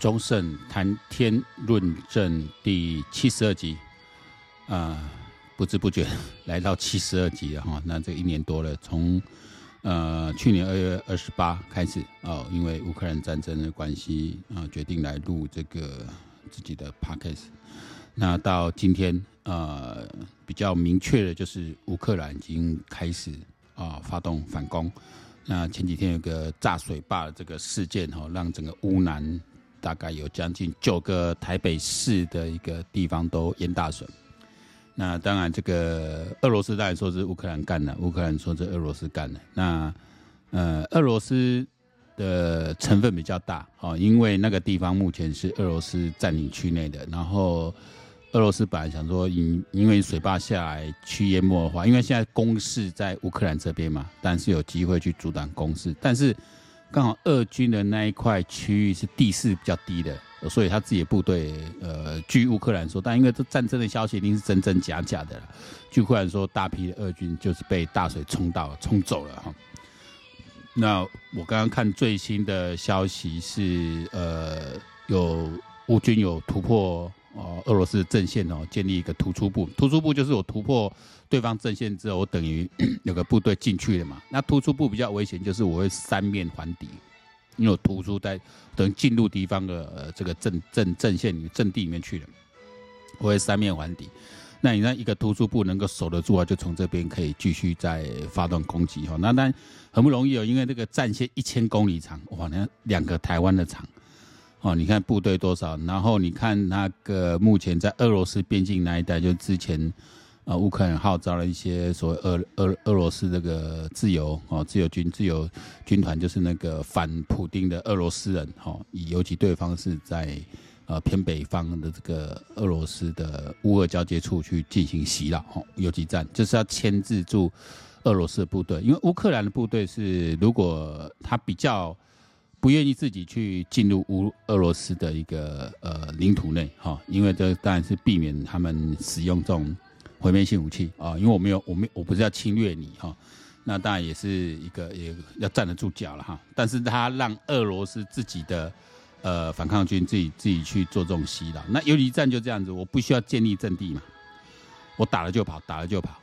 忠胜谈天论政第七十二集，啊、不知不觉 来到七十二集了哈。那这一年多了，从呃去年二月二十八开始哦，因为乌克兰战争的关系啊、决定来录这个自己的 podcast。那到今天呃比较明确的就是乌克兰已经开始啊、发动反攻。那前几天有个炸水坝的这个事件哈，让整个乌南。大概有将近九个台北市的一个地方都淹大水。那当然，这个俄罗斯当然说是乌克兰干的，乌克兰说是俄罗斯干的。那呃，俄罗斯的成分比较大哦，因为那个地方目前是俄罗斯占领区内的。然后俄罗斯本来想说，因因为水坝下来去淹没的话，因为现在攻势在乌克兰这边嘛，但是有机会去阻挡攻势，但是。刚好俄军的那一块区域是地势比较低的，所以他自己的部队，呃，据乌克兰说，但因为这战争的消息一定是真真假假的了。据乌克兰说，大批的俄军就是被大水冲到、冲走了哈。那我刚刚看最新的消息是，呃，有乌军有突破。哦，俄罗斯的阵线哦，建立一个突出部。突出部就是有突破对方阵线之后，我等于 有个部队进去了嘛。那突出部比较危险，就是我会三面环敌，因为我突出在等于进入敌方的呃这个阵阵阵线里阵地里面去了，我会三面环敌。那你那一个突出部能够守得住啊，就从这边可以继续再发动攻击哈。那当然很不容易哦，因为这个战线一千公里长，哇，那两个台湾的长。哦，你看部队多少，然后你看那个目前在俄罗斯边境那一带，就之前，呃，乌克兰号召了一些所谓俄俄俄罗斯这个自由哦自由军自由军团，就是那个反普丁的俄罗斯人，哈，以游击对方是在呃偏北方的这个俄罗斯的乌俄交界处去进行袭扰，哦，游击战就是要牵制住俄罗斯的部队，因为乌克兰的部队是如果他比较。不愿意自己去进入乌俄罗斯的一个呃领土内哈，因为这当然是避免他们使用这种毁灭性武器啊，因为我没有我没我不是要侵略你哈，那当然也是一个也要站得住脚了哈，但是他让俄罗斯自己的呃反抗军自己自己去做这种袭扰，那游击战就这样子，我不需要建立阵地嘛，我打了就跑，打了就跑，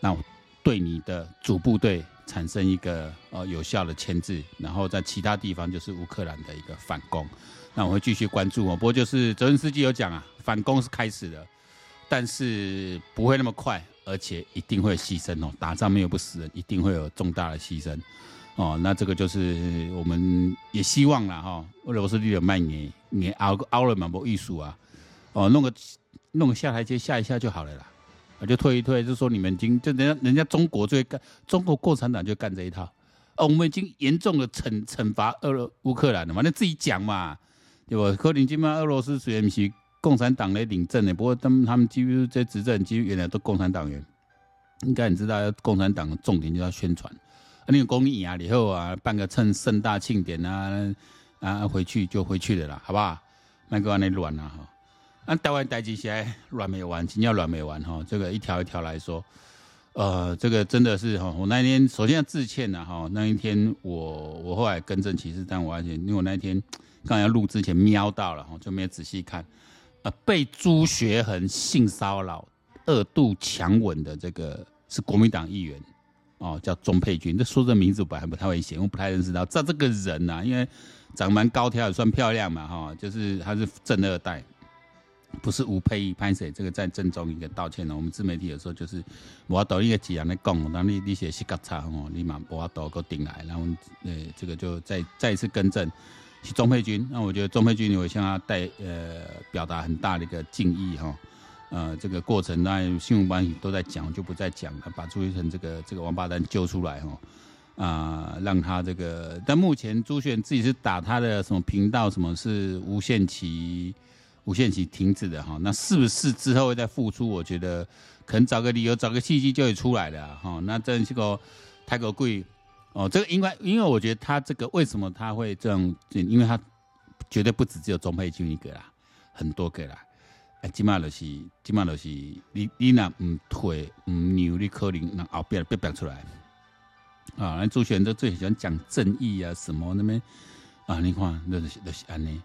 那我对你的主部队。产生一个呃有效的牵制，然后在其他地方就是乌克兰的一个反攻。那我会继续关注哦。不过就是泽连斯基有讲啊，反攻是开始的，但是不会那么快，而且一定会牺牲哦。打仗没有不死人，一定会有重大的牺牲哦。那这个就是我们也希望了哈。俄罗斯里有卖你，你熬个熬了蛮多艺术啊，哦，弄个弄个下台阶下一下就好了啦。啊就退一退，就说你们已经就人家人家中国最干，中国共产党就干这一套，哦，我们已经严重的惩惩罚俄乌克兰了嘛，那自己讲嘛，对吧？可能今嘛俄罗斯虽然是共产党来领政的，不过他们他们几乎这执政几乎原来都共产党员，应该你知道，共产党的重点就要宣传，啊，那个公益啊，以后啊办个趁盛大庆典啊啊回去就回去了啦，好不好？那个那乱啊哈。那台湾代际现在乱没完，真要乱没完哈。这个一条一条来说，呃，这个真的是哈。我那一天首先要致歉呐哈。那一天我我后来更正其实，但我发现，因为我那一天刚要录之前瞄到了哈，就没有仔细看。呃，被朱学恒性骚扰、二度强吻的这个是国民党议员哦，叫钟佩君。这说这名字我还不太会写，我不太认识到。这这个人呐、啊，因为长蛮高挑，也算漂亮嘛哈，就是他是正二代。不是吴佩仪拍谁？这个在郑重一个道歉了。我们自媒体有时候就是我抖一个几样来讲，当你你写西嘎差哦，立马我抖个顶来，然后呃这个就再再一次更正，是钟佩君。那我觉得钟佩君，你会向他带呃表达很大的一个敬意哈。呃，这个过程那新闻班都在讲，就不再讲了，把朱学恒这个这个王八蛋揪出来哈啊、让他这个。但目前朱学恒自己是打他的什么频道，什么是无限期。无限期停止的哈，那是不是之后会再复出？我觉得可能找个理由，找个契机就会出来的哈。那这是个太过贵哦，这个因为因为我觉得他这个为什么他会这样？因为他绝对不止只有钟佩君一个啦，很多个啦。哎，起码就是起码就是你你那唔退唔牛，你可能那后边别别出来啊。那朱选择最喜欢讲正义啊什么那边啊？你看那是那是安尼。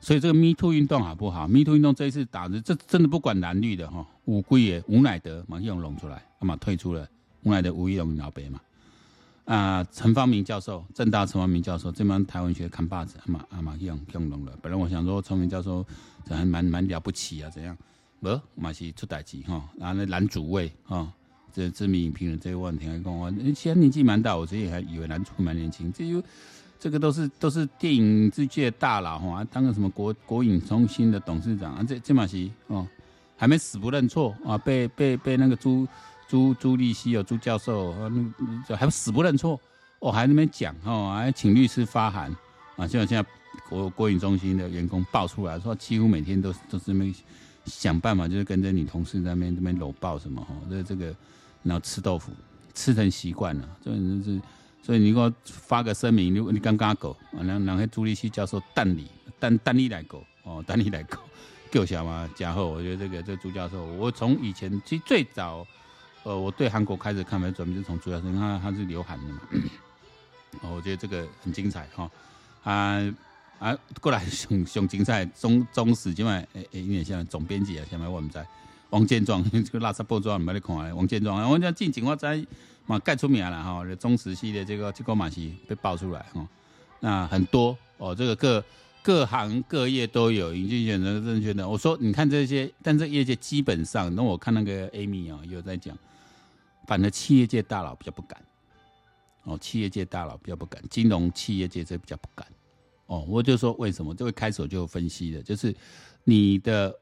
所以这个 Me Too 运动好不好？Me Too 运动这一次打的，这真的不管蓝绿的哈。五龟也吴乃德马上龙出来，干嘛退出了？吴乃德吴一龙老北嘛。啊，陈方明教授，政大陈方明教授，这帮台湾学扛把子，阿马阿马用用龙了。本来我想说，陈明教授这还蛮蛮了不起啊，怎样？不，马是出代志哈。然后那男主位哈，这知名影评人这个问题还跟我，其实年纪蛮大，我自己还以为男主蛮年轻。这就这个都是都是电影之界大佬哈，当个什么国国影中心的董事长啊，这这马是哦，还没死不认错啊，被被被那个朱朱朱立西有朱教授，那还死不认错哦，还那边讲哦，还请律师发函啊，就像现在国国影中心的员工爆出来说，几乎每天都都是那边。想办法就是跟着女同事在那边这边搂抱什么哈，这这个然后吃豆腐吃成习惯了，这是所以你给我发个声明，你你刚刚狗啊，然后然后朱立西教授单你单单你来狗哦，单你来狗够小吗？家后我觉得这个这、朱教授，我从以前其实最早呃我对韩国开始看没转变，就从朱教授，他他是留韩的嘛，哦，我觉得这个很精彩哈啊。啊，过来上上精彩，中中时今晚诶诶，有点像总编辑啊，现在我们在王建壮 这个垃圾报纸没得看啊，王建壮，我讲近景我在嘛盖出名了哈，中时系列这个这个马戏被爆出来哈，那很多哦，这个各各行各业都有，已经选择正确的。我说你看这些，但这业界基本上，那我看那个 Amy 啊，有在讲，反正企业界大佬比较不敢，哦，企业界大佬比较不敢，金融企业界这比较不敢。哦，我就说为什么？这位开始就分析的，就是你的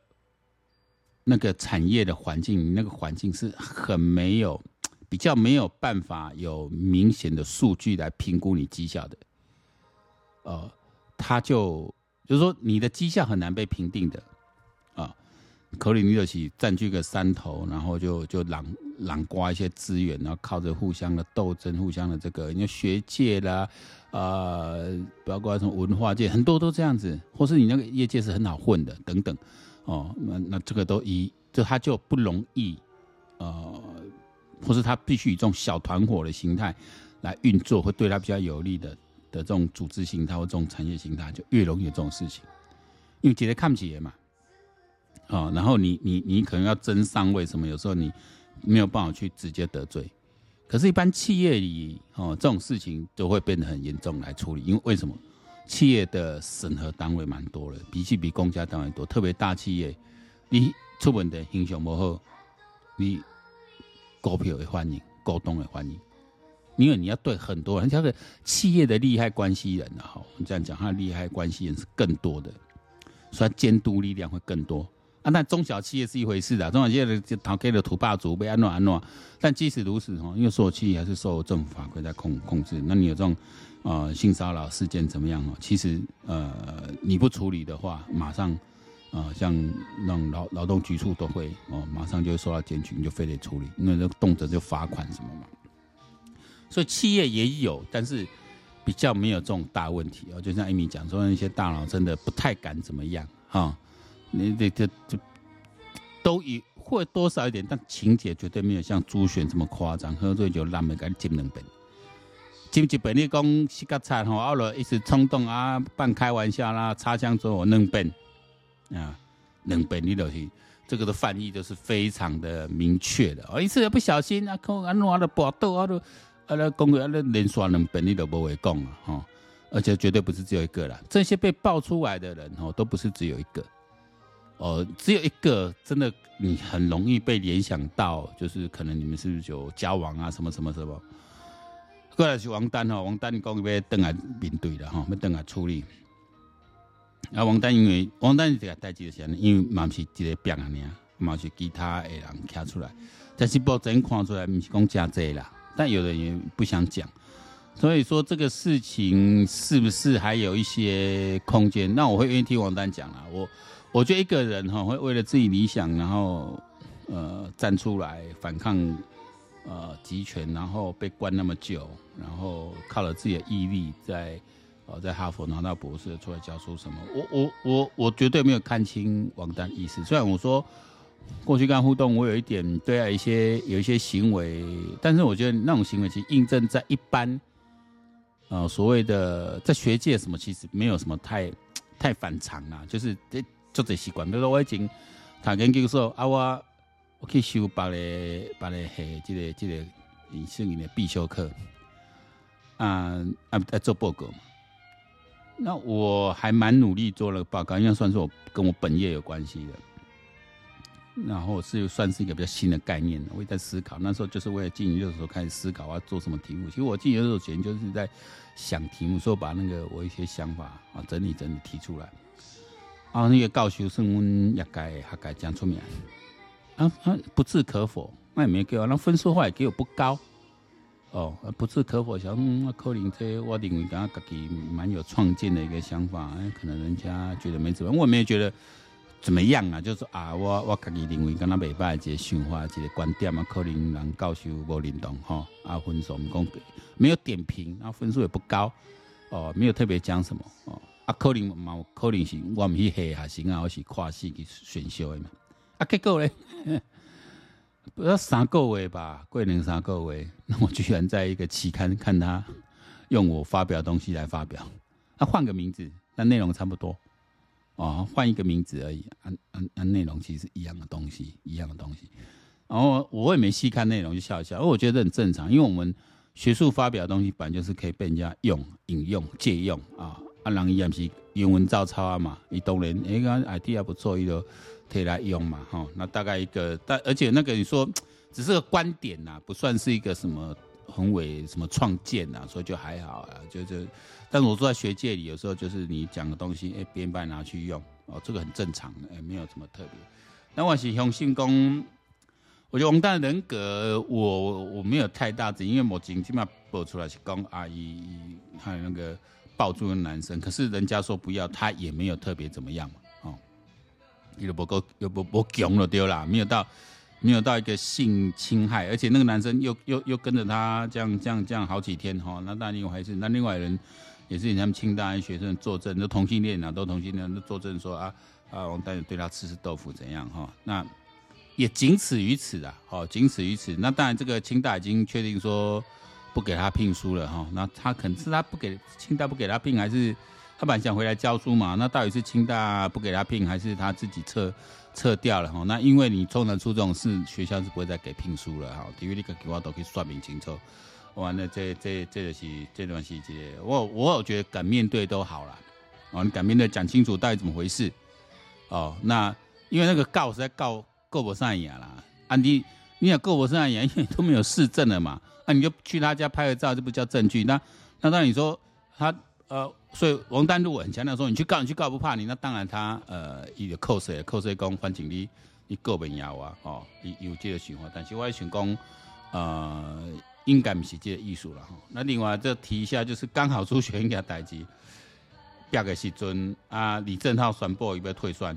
那个产业的环境，你那个环境是很没有，比较没有办法有明显的数据来评估你绩效的。呃，他就就是说你的绩效很难被评定的啊。可能你就起占据个山头，然后就就狼揽瓜一些资源，然后靠着互相的斗争，互相的这个，你学界啦。呃，包括从文化界，很多都这样子，或是你那个业界是很好混的，等等，哦，那那这个都一，就他就不容易，呃，或是他必须以这种小团伙的形态来运作，会对他比较有利的的这种组织形态或这种产业形态，就越容易有这种事情，因为觉得看不起人嘛，哦，然后你你你可能要争上位什么，有时候你没有办法去直接得罪。可是，一般企业里哦，这种事情都会变得很严重来处理，因为为什么？企业的审核单位蛮多的，比起比公家单位多，特别大企业，你出问题形象不好，你股票也欢迎，股东也欢迎，因为你要对很多人，这个企业的利害关系人啊，哈，我们这样讲，他的利害关系人是更多的，所以监督力量会更多。啊，那中小企业是一回事的，中小企业的就讨给了土霸主被安诺安诺，但即使如此哈，因为所有企业还是受政府法规在控控制。那你有这种呃性骚扰事件怎么样哦？其实呃你不处理的话，马上啊、呃、像那种劳劳动局处都会哦，马上就会受到检举，你就非得处理，因为这动辄就罚款什么嘛。所以企业也有，但是比较没有这种大问题哦。就像艾米讲说，那些大佬真的不太敢怎么样哈。你这这这都一会多少一点，但情节绝对没有像朱璇这么夸张。喝醉酒烂的给你敬两本，敬一本你讲洗个菜吼，后来一时冲动啊，半开玩笑啦，擦枪走火两本啊，两本你都是这个的翻译都是非常的明确的。哦，一次不小心啊，可安怎的搏斗啊都啊那公个啊那连刷两本你都不会讲啊哈，而且绝对不是只有一个啦，这些被爆出来的人哦，都不是只有一个。呃，只有一个，真的你很容易被联想到，就是可能你们是不是有交往啊，什么什么什么。过来是王丹哈，王丹你讲要登来面对的哈，要登来处理。啊，王丹因为王丹这个代志的时候，因为嘛是一个病啊，嘛是其他的人看出来，但是报真看出来，不是讲假这啦。但有的人不想讲，所以说这个事情是不是还有一些空间？那我会愿意听王丹讲啦，我。我觉得一个人哈会为了自己理想，然后呃站出来反抗呃集权，然后被关那么久，然后靠了自己的毅力在呃在哈佛拿到博士出来教书什么，我我我我绝对没有看清王丹意思。虽然我说过去跟他互动，我有一点对啊一些有一些行为，但是我觉得那种行为其实印证在一般呃所谓的在学界什么其实没有什么太。太反常啊，就是这做这习惯。比如说我已经他研究说啊，我我去修别的别的系，这个这个以前的必修课啊啊在做报告嘛。那我还蛮努力做了报告，应该算是我跟我本业有关系的。然后是算是一个比较新的概念，我也在思考。那时候就是为了进研究所开始思考我要做什么题目。其实我进研究所前就是在想题目，说把那个我一些想法啊整理整理提出来。然后那个教授是我们也该还该讲出名，啊啊不置可否，那也没给我，那分数后来给我不高。哦，不置可否，想嗯，可能这我认为刚刚自己蛮有创建的一个想法，可能人家觉得没怎么，我也没有觉得怎么样啊，就是啊，我我自己认为跟他没办法一个想法，一个观点啊，可能人教授无认同哈，啊分数没讲没有点评，然后分数也不高，哦，没有特别讲什么哦，啊可能嘛，可能是我们去黑还行啊，或是跨系去选修的嘛，啊结果嘞。不要三个月吧，过两三个月，那 我居然在一个期刊看他用我发表的东西来发表，他、啊、换个名字，但内容差不多，哦，换一个名字而已，按按按内容其实一样的东西，一样的东西。然后我也没细看内容，就笑一笑，因为我觉得很正常，因为我们学术发表的东西本来就是可以被人家用、引用、借用啊。啊，人伊也是英文照抄啊嘛，伊当然哎个 idea 不错，伊就。可以来用嘛，哈，那大概一个，但而且那个你说只是个观点呐，不算是一个什么宏伟什么创建呐，所以就还好啊，就就，但是我坐在学界里，有时候就是你讲的东西，哎，别人把拿去用，哦，这个很正常，哎，没有什么特别。那我是相信讲，我觉得王丹的人格，我我没有太大只，因为目前起码播出来是讲阿姨还有那个抱住的男生，可是人家说不要，他也没有特别怎么样嘛。哦，你都不够，又不不强了丢了，没有到，没有到一个性侵害，而且那个男生又又又跟着他这样这样这样好几天哈，那那另外还是那另外人也是他们清大学生作证，都同性恋啊，都同性恋，都作证说啊啊王丹对他吃吃豆腐怎样哈，那也仅此于此啊，好，仅此于此。那当然这个清大已经确定说不给他聘书了哈，那他可能是他不给清大不给他聘还是？他本来想回来教书嘛，那到底是清大不给他聘，还是他自己撤撤掉了哈？那因为你通常出这种事，学校是不会再给聘书了哈。因为你个给我都可以说明清楚。完了，这这这就是这段细节，我我有觉得敢面对都好了。哦，你敢面对讲清楚到底怎么回事？哦，那因为那个告实在告告不上眼了。啊，你你也告不上眼，因都没有事证了嘛。那 你就去他家拍个照，这不叫证据？那那当然你说他。呃，所以王丹如果很强调说，你去告，你去告不怕你，那当然他呃，伊就扣税，扣税讲，反正你你告不了啊，哦，有这个想法，但是我想讲，呃，应该不是这个艺术了哈。那另外再提一下，就是刚好朱学英代志，表个时阵啊，李正浩宣布要不要退选，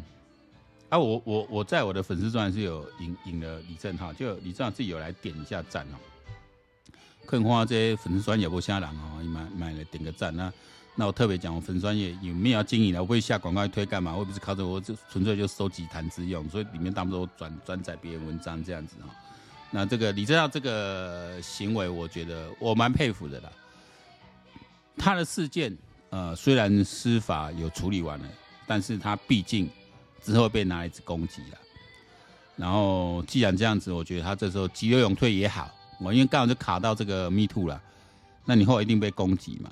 啊，我我我在我的粉丝专是有引引了李正浩，就李正浩自己有来点一下赞哦，看看这些粉丝专也不吓人哦，买买了点个赞那。那我特别讲，我粉专业有没有经营的？我会下广告去推干嘛？我不是靠着我就纯粹就收集谈资用，所以里面大部分都转转载别人文章这样子哈。那这个李正浩这个行为，我觉得我蛮佩服的啦。他的事件，呃，虽然司法有处理完了，但是他毕竟之后被拿来攻击了。然后既然这样子，我觉得他这时候急流勇退也好，我因为刚好就卡到这个 Me Too 了，那你后来一定被攻击嘛。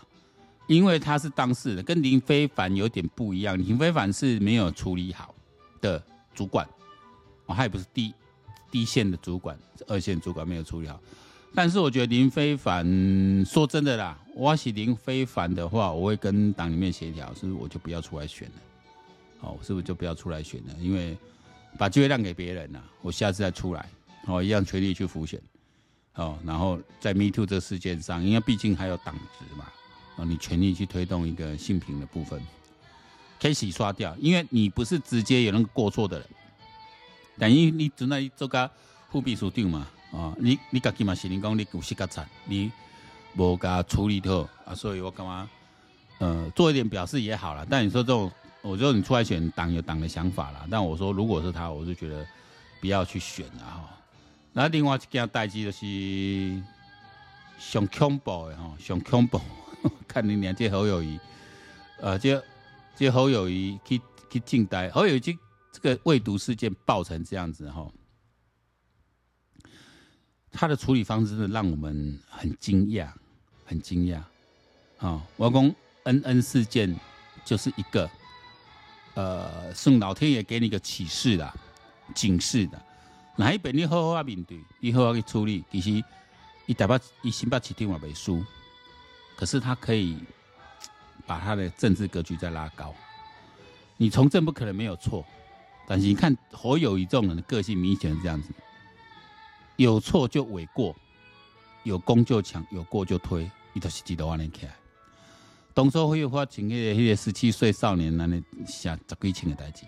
因为他是当事人，跟林非凡有点不一样。林非凡是没有处理好的主管，哦，他也不是第第一线的主管，二线主管没有处理好。但是我觉得林非凡，说真的啦，我是林非凡的话，我会跟党里面协调，是不是我就不要出来选了？哦，是不是就不要出来选了？因为把机会让给别人了，我下次再出来，哦，一样全力去辅选，哦，然后在 Me Too 这个事件上，因为毕竟还有党职嘛。哦你全力去推动一个性平的部分，可以洗刷掉，因为你不是直接有那个过错的人，等于你只能做个副秘书长嘛，啊，你你自己嘛是你讲你有识个惨，你无甲处理掉啊，所以我干嘛，呃，做一点表示也好了。但你说这种，我觉得你出来选党有党的想法啦，但我说如果是他，我就觉得不要去选了哈。那另外一件代志就是上恐怖的哈，上恐怖。看你两届侯友谊，呃，这这侯友谊去去静待，侯友谊这个未读事件爆成这样子哈，他的处理方式真的让我们很惊讶，很惊讶。啊，我讲恩恩事件就是一个，呃，是老天爷给你个启示啦，警示的。哪一边你好好啊面对，你好好去处理，其实一打把一心把起定往背输，可是他可以把他的政治格局再拉高。你从政不可能没有错，但是你看侯友宜这种人的个性明显是这样子，有错就诿过，有功就抢，有过就推，伊都是记得往那起来。当初会有发请迄个迄个十七岁少年，那你写十几千个代志。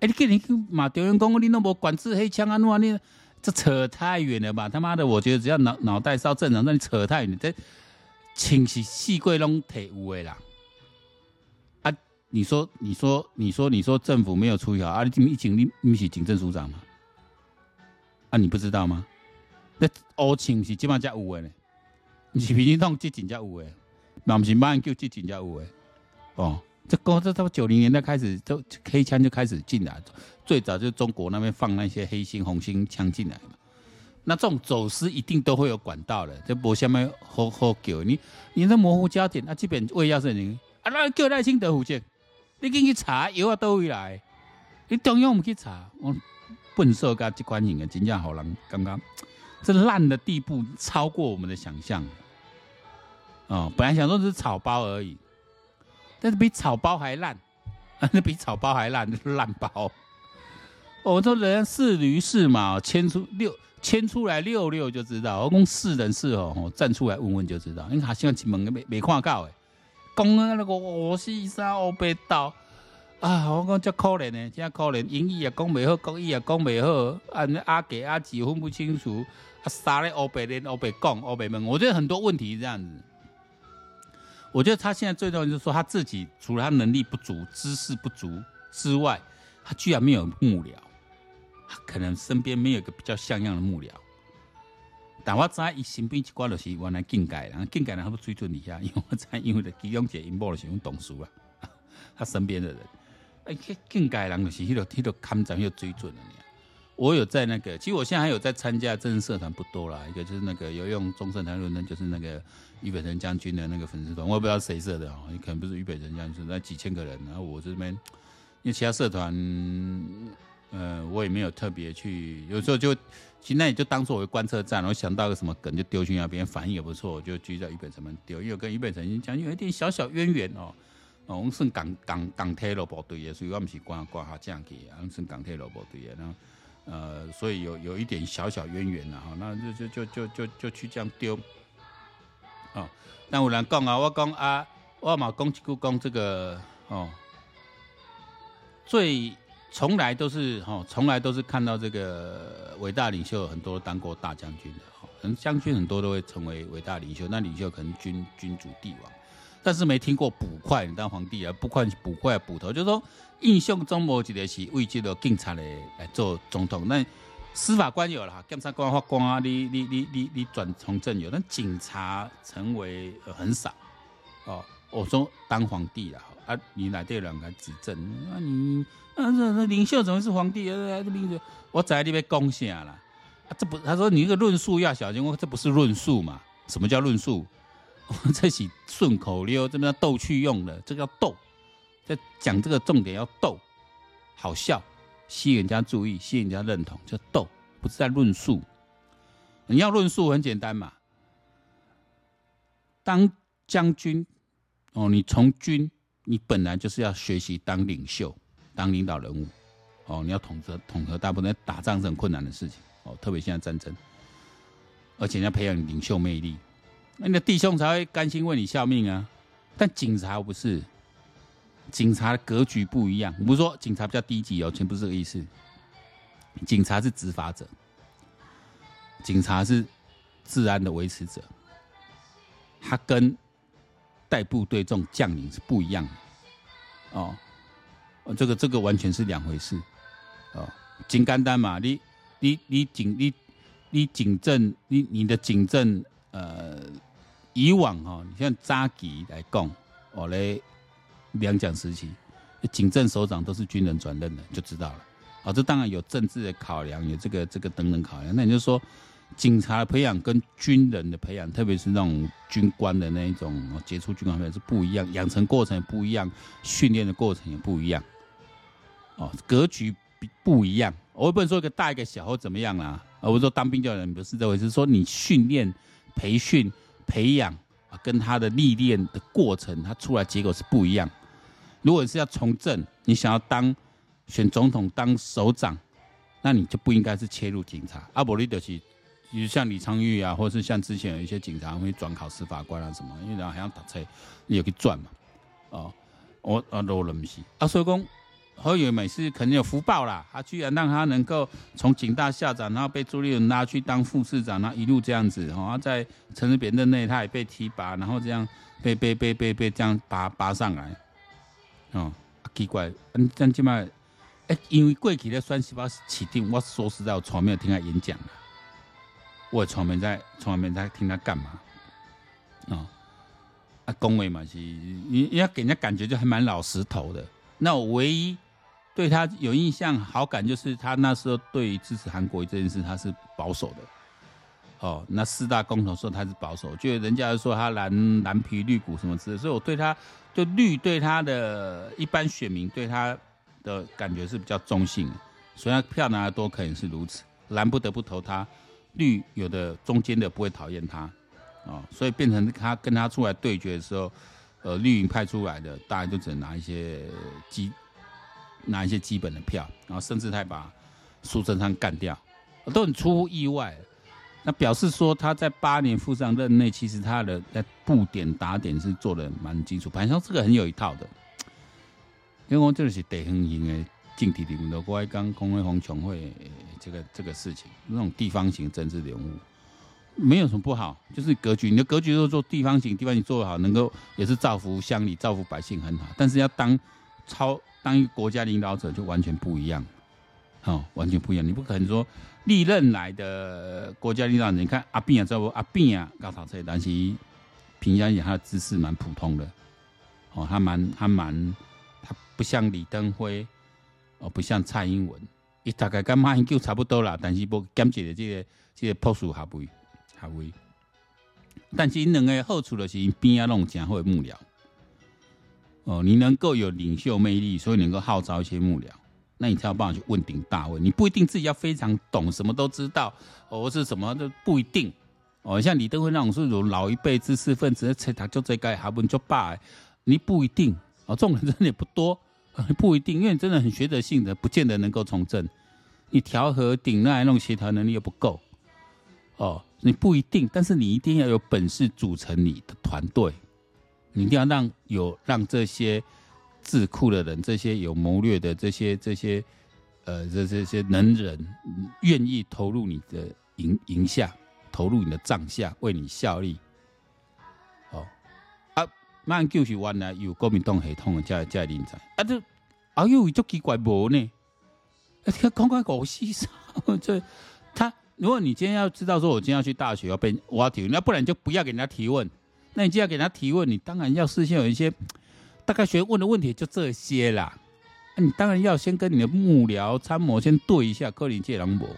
哎、欸，你给你马丢人讲，你那么管制黑枪啊？那你这扯太远了吧？他妈的，我觉得只要脑脑袋稍正常，那你扯太远，这清洗细贵拢体无的啦。啊，你说，你说，你说，你说政府没有处理好啊？你以前你你是警政署长吗？啊，你不知道吗？那乌青是基本上有的呢，你是平常这真正有的，那不是马英九这真正有的哦。这高这到九零年代开始，就黑枪就开始进来，最早就中国那边放那些黑心、红心枪进来嘛。那这种走私一定都会有管道的，这不下面好好叫你，你这模糊焦点，那基本为要是你啊，那叫赖清德负责，你进去查油啊都会来，你中央唔去查，我笨手甲机关型的真正好人刚刚这烂的地步超过我们的想象。哦，本来想说是草包而已。但是比草包还烂，那 比草包还烂，烂包。我说人家是驴是马，牵出六牵出来遛遛就知道。我讲是人是哦，站出来问问就知道。你看像进门没没看到诶，讲啊那个五四三乌白道啊，我讲真可怜呢，真可怜。英语也讲不好，国语也讲不好，啊那阿给阿几分不清楚，啊啥嘞乌白连乌白讲乌白问，我觉得很多问题是这样子。我觉得他现在最重要就是说，他自己除了他能力不足、知识不足之外，他居然没有幕僚，他可能身边没有一个比较像样的幕僚。但我知道他身边一挂就是原来警改，然后警改呢他不追准你下，因为我知道因为的其中一个阴谋的是用董事啊，他身边的人，哎，警改人就是迄个迄个看长又追准了你。我有在那个，其实我现在还有在参加政治社团不多啦，一个就是那个有用中正台论坛，就是那个俞北辰将军的那个粉丝团，我也不知道谁设的哦，你可能不是俞北辰将军，那几千个人，然后我这边，因为其他社团，呃，我也没有特别去，有时候就其实那也就当做我的观测站，我想到个什么梗就丢去那边，反应也不错，就继续在俞北辰那边丢，因为我跟俞北辰将军有一点小小渊源哦，哦，我们是港港港铁路部队的，所以我们是挂挂下这样去，我们是港铁路部队的，然后。呃，所以有有一点小小渊源了哈，那就就就就就就去这样丢，哦，那有人讲啊，我讲啊，我嘛讲几句讲这个哦，最从来都是哦，从来都是看到这个伟大领袖很多当过大将军的，哦，可能将军很多都会成为伟大领袖，那领袖可能君君主帝王。但是没听过捕快当皇帝啊，不管是捕快捕头，就是说印象中某几个是为这个警察来来做总统。那司法官有了，检察官、法官啊，你你你你你转从政有，但警察成为很少。哦，我说当皇帝啊，啊，你来这两个执政，那你啊，这这领袖怎么是皇帝啊？这领袖，我在那边贡献了啊，这不，他说你这个论述要小心，我这不是论述嘛？什么叫论述？我 这是顺口溜，这边叫逗趣用的，这个叫逗，在讲这个重点要逗，好笑，吸引人家注意，吸引人家认同，叫斗，不是在论述。你要论述很简单嘛，当将军哦，你从军，你本来就是要学习当领袖，当领导人物哦，你要统合统合大部分，打仗是很困难的事情哦，特别现在战争，而且你要培养领袖魅力。那你的弟兄才会甘心为你效命啊！但警察不是，警察的格局不一样。我不是说警察比较低级哦，全不是这个意思。警察是执法者，警察是治安的维持者，他跟带部队这种将领是不一样的哦。这个这个完全是两回事哦。警干单嘛，你你你警你你警政你你的警政呃。以往哈，你像扎吉来讲，哦嘞，两蒋时期，警政首长都是军人转任的，就知道了。啊，这当然有政治的考量，有这个这个等等考量。那你就说，警察的培养跟军人的培养，特别是那种军官的那一种杰出军官培养是不一样，养成过程也不一样，训练的过程也不一样。哦，格局不一样。我也不能说一个大一个小或怎么样啦。而我说当兵教人不是这回事，说你训练、培训、培养啊，跟他的历练的过程，他出来结果是不一样。如果是要从政，你想要当。选总统当首长，那你就不应该是切入警察。阿伯利德是，比如像李昌钰啊，或者是像之前有一些警察会转考司法官啊什么，因为然后还要打车，你也可以赚嘛。哦，我啊都不是啊，所以讲侯友宜每次肯定有福报啦。他居然让他能够从警大校长，然后被朱立伦拉去当副市长，然后一路这样子，然后在陈水扁任内他也被提拔，然后这样被被被被被这样拔拔上来。哦，奇怪，嗯，这样起码。哎，因为过去的选举法起定，我说实在，我从来没有听他演讲，我从来没在，从来没在听他干嘛。哦，啊，恭维嘛是，你你要给人家感觉就还蛮老实头的。那我唯一对他有印象、好感，就是他那时候对于支持韩国这件事，他是保守的。哦，那四大公投说他是保守，就人家说他蓝蓝皮绿骨什么之类，所以我对他就绿对他的一般选民对他。的感觉是比较中性的，所以他票拿得多，可能是如此。蓝不得不投他，绿有的中间的不会讨厌他，哦，所以变成他跟他出来对决的时候，呃，绿营派出来的大家就只能拿一些基，拿一些基本的票，然后甚至他把苏贞昌干掉，都很出乎意外。那表示说他在八年副上任内，其实他的在布点打点是做的蛮基础，反正这个很有一套的。因为我这个是地方型的政治人物，我爱讲公会红琼会这个这个事情，那种地方型政治人物没有什么不好，就是格局，你的格局都做地方型，地方型做得好，能够也是造福乡里、造福百姓很好。但是要当超当一个国家领导者，就完全不一样，哦，完全不一样。你不可能说历任来的国家领导人，你看阿扁啊，知道不？阿扁啊，高考这，但是评价一下他的知识蛮普通的，哦，他蛮他蛮他。不像李登辉，哦，不像蔡英文，伊大概跟马英九差不多啦，但是不兼接的这个这个朴素学位，学位。但是因两个好处就是因边啊弄真好的幕僚，哦，你能够有领袖魅力，所以能够号召一些幕僚，那你才有办法去问鼎大位。你不一定自己要非常懂，什么都知道，哦，是什么都不一定。哦，像李登辉那种是有老一辈知识分子，在他就这个还问就罢，你不一定。哦，这种人真的也不多，不一定，因为你真的很学者性的，不见得能够从政。你调和顶那那种协调能力又不够，哦，你不一定，但是你一定要有本事组成你的团队，你一定要让有让这些智库的人、这些有谋略的这些这些呃这这些能人愿意投入你的营营下，投入你的帐下，为你效力。哦啊慢就是原来有国民党系统的这这人才，啊，这啊又就奇怪无呢？啊，这讲讲狗屁啥？这他，如果你今天要知道说，我今天要去大学要被挖提问，那不然就不要给人家提问。那你既然给人家提问，你当然要事先有一些大概学问的问题，就这些啦。那、你当然要先跟你的幕僚参谋先对一下，柯林介龙博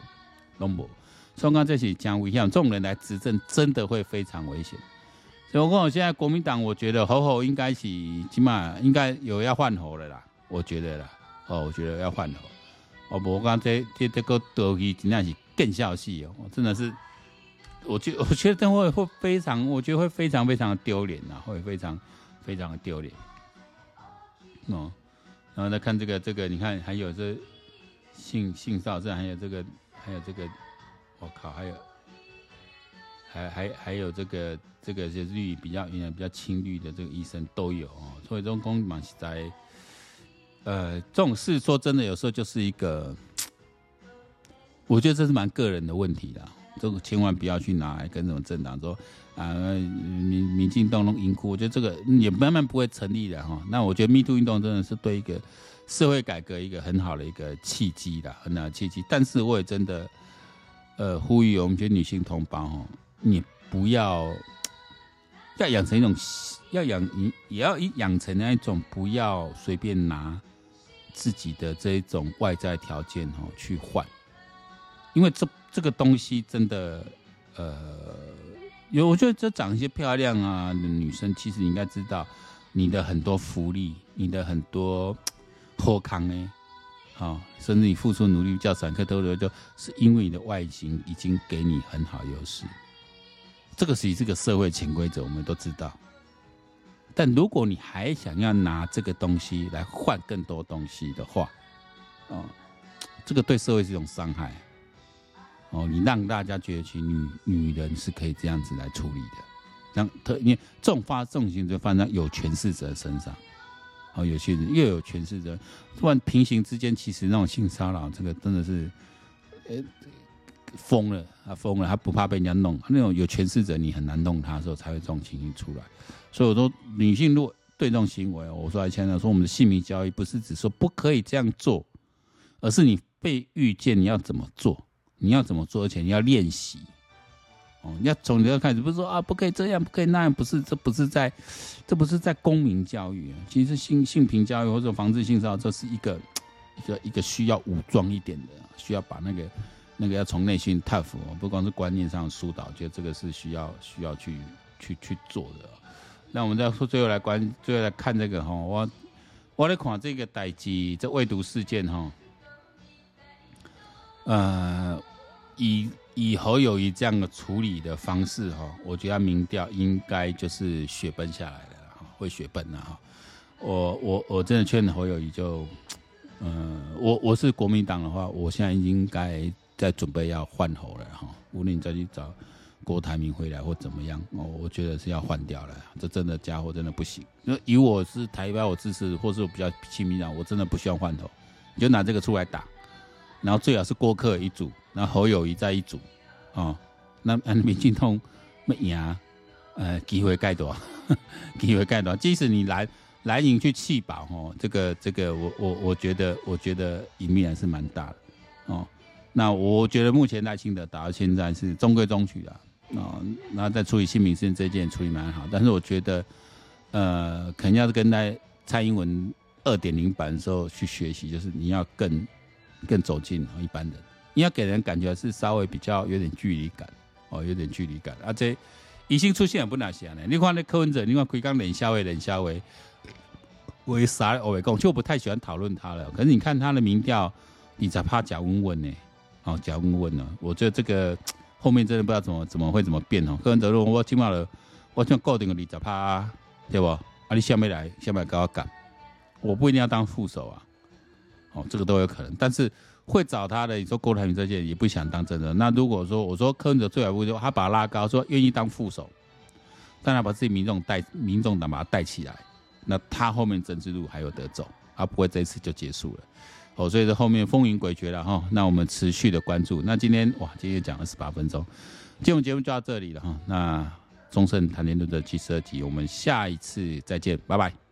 龙博，所以讲这是讲危险，这种人来执政真的会非常危险。所以我讲，现在国民党，我觉得侯侯应该是起码应该有要换侯了啦，我觉得啦，哦，我觉得要换侯。哦，我刚这这这个德基真的是更笑戏哦，真的是，我觉我觉得会会非常，我觉得会非常非常的丢脸呐，会非常非常的丢脸。哦，然后再看这个这个，你看还有这性性骚扰，还有这个还有这个，我靠，还有。还还还有这个这个就是绿比较比较青绿的这个医生都有哦，所以这种公蛮实在，呃，这种事说真的，有时候就是一个，我觉得这是蛮个人的问题的，这个千万不要去拿来跟这种政党说啊，民民进党弄淫哭，我觉得这个也慢慢不会成立的哈。那我觉得 Me Too 运动真的是对一个社会改革一个很好的一个契机的，很好的契机。但是我也真的，呃，呼吁我们这些女性同胞哈。你不要，要养成一种，要养你也要养成那一种，不要随便拿自己的这一种外在条件哦去换，因为这这个东西真的，呃，有我觉得这长一些漂亮啊的女生，其实你应该知道，你的很多福利，你的很多 好康呢。好，甚至你付出努力叫散客都留，就是因为你的外形已经给你很好优势。这个是这个社会潜规则，我们都知道。但如果你还想要拿这个东西来换更多东西的话，哦，这个对社会是一种伤害。哦，你让大家觉得去女女人是可以这样子来处理的，让特因为这种发这种行为发生在有权势者身上。哦，有些人又有权势者，突然平行之间，其实那种性骚扰，这个真的是，呃，疯了，他疯了，他不怕被人家弄。那种有权势者，你很难弄他的时候，才会这种情形出来。所以我说，女性如果对这种行为，我说来强调说，我们的性平教育不是只说不可以这样做，而是你被遇见你要怎么做，你要怎么做，而且你要练习。哦，你要从你要开始，不是说啊，不可以这样，不可以那样，不是，这不是在，这不是在公民教育。其实性性平教育或者防治性骚扰，这是一个一个一个需要武装一点的，需要把那个那个要从内心 tough，不光是观念上疏导，觉得这个是需要需要去去去做的。那我们再说最后来关，最后来看这个哈，我我来看这个代志，这未读事件哈，呃，以。以侯友谊这样的处理的方式哈，我觉得民调应该就是雪崩下来了，会雪崩了哈。我我我真的劝侯友谊就，嗯，我我是国民党的话，我现在应该在准备要换侯了哈。无论你再去找郭台铭回来或怎么样，我，我觉得是要换掉了。这真的家伙真的不行。那以我是台湾我支持，或是我比较亲民党，我真的不需要换头，你就拿这个出来打。然后最好是郭客一组，然后侯友宜在一组，哦，那那民进通没赢，呃，机会盖多，机会盖多。即使你蓝蓝营去弃保，哦，这个这个我我我觉得我觉得赢面还是蛮大的，哦。那我觉得目前赖清德打到现在是中规中矩的，哦，那在处理性平事件这件处理蛮好，但是我觉得，呃，肯定要是跟在蔡英文二点零版的时候去学习，就是你要更。更走近一般人，你要给人感觉是稍微比较有点距离感哦，有点距离感。而且已经出现也不难想呢。你看那柯文哲，你看规刚冷笑话冷笑话，为啥我会讲？就不太喜欢讨论他了。可是你看他的民调，你才怕假问问呢？哦，假问问呢？我觉得这个后面真的不知道怎么怎么会怎么变哦。柯文哲说，我起码了，我就固定个二十趴，对不？啊，你下面来，下面来跟我干，我不一定要当副手啊。哦，这个都有可能，但是会找他的，你说郭台铭这些也不想当真的。那如果说我说柯文哲最好不就他把他拉高，说愿意当副手，但他把自己民众带民众党把他带起来，那他后面政治路还有得走，他不会这一次就结束了。哦，所以说后面风云诡谲了哈。那我们持续的关注。那今天哇，今天讲了十八分钟，今天我们节目就到这里了哈。那忠胜谈天论的七十二集，我们下一次再见，拜拜。